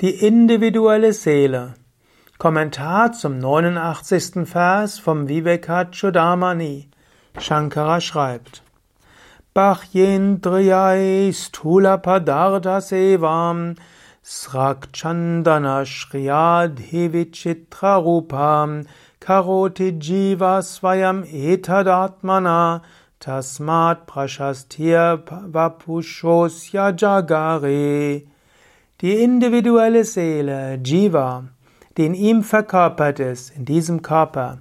Die individuelle Seele. Kommentar zum 89. Vers vom Vivekachudamani. Shankara schreibt. Bachyendriyai stula padartha sevam srakchandana shriyadhivichitra rupam karoti jiva svayam etadatmana tasmat prashastir vapushosya jagare die individuelle Seele, Jiva, die in ihm verkörpert ist, in diesem Körper,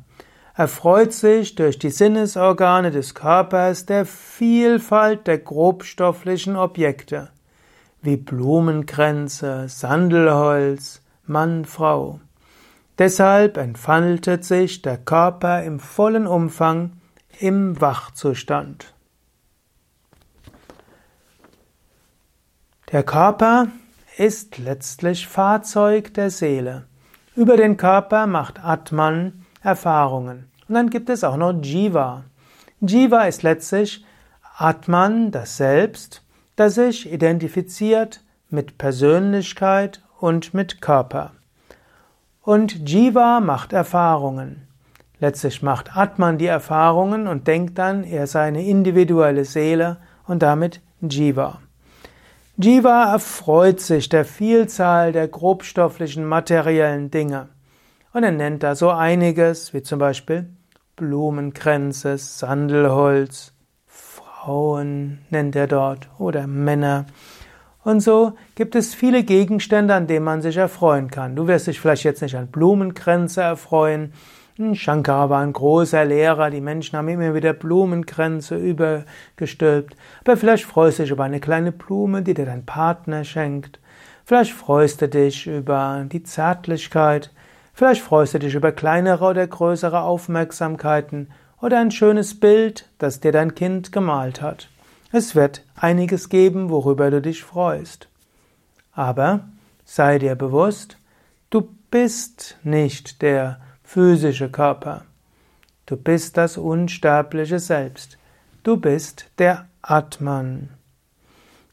erfreut sich durch die Sinnesorgane des Körpers der Vielfalt der grobstofflichen Objekte, wie Blumenkränze, Sandelholz, Mann, Frau. Deshalb entfaltet sich der Körper im vollen Umfang im Wachzustand. Der Körper ist letztlich Fahrzeug der Seele. Über den Körper macht Atman Erfahrungen. Und dann gibt es auch noch Jiva. Jiva ist letztlich Atman, das Selbst, das sich identifiziert mit Persönlichkeit und mit Körper. Und Jiva macht Erfahrungen. Letztlich macht Atman die Erfahrungen und denkt dann, er sei eine individuelle Seele und damit Jiva. Jiva erfreut sich der Vielzahl der grobstofflichen materiellen Dinge. Und er nennt da so einiges, wie zum Beispiel Blumenkränze, Sandelholz, Frauen nennt er dort oder Männer. Und so gibt es viele Gegenstände, an denen man sich erfreuen kann. Du wirst dich vielleicht jetzt nicht an Blumenkränze erfreuen, Shankara war ein großer Lehrer, die Menschen haben immer wieder Blumenkränze übergestülpt. Aber vielleicht freust du dich über eine kleine Blume, die dir dein Partner schenkt. Vielleicht freust du dich über die Zärtlichkeit. Vielleicht freust du dich über kleinere oder größere Aufmerksamkeiten oder ein schönes Bild, das dir dein Kind gemalt hat. Es wird einiges geben, worüber du dich freust. Aber sei dir bewusst, du bist nicht der physische Körper. Du bist das unsterbliche Selbst. Du bist der Atman.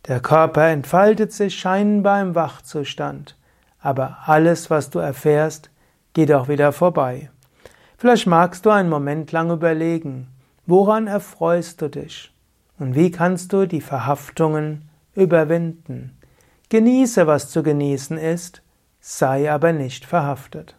Der Körper entfaltet sich scheinbar im Wachzustand, aber alles, was du erfährst, geht auch wieder vorbei. Vielleicht magst du einen Moment lang überlegen, woran erfreust du dich und wie kannst du die Verhaftungen überwinden. Genieße, was zu genießen ist, sei aber nicht verhaftet.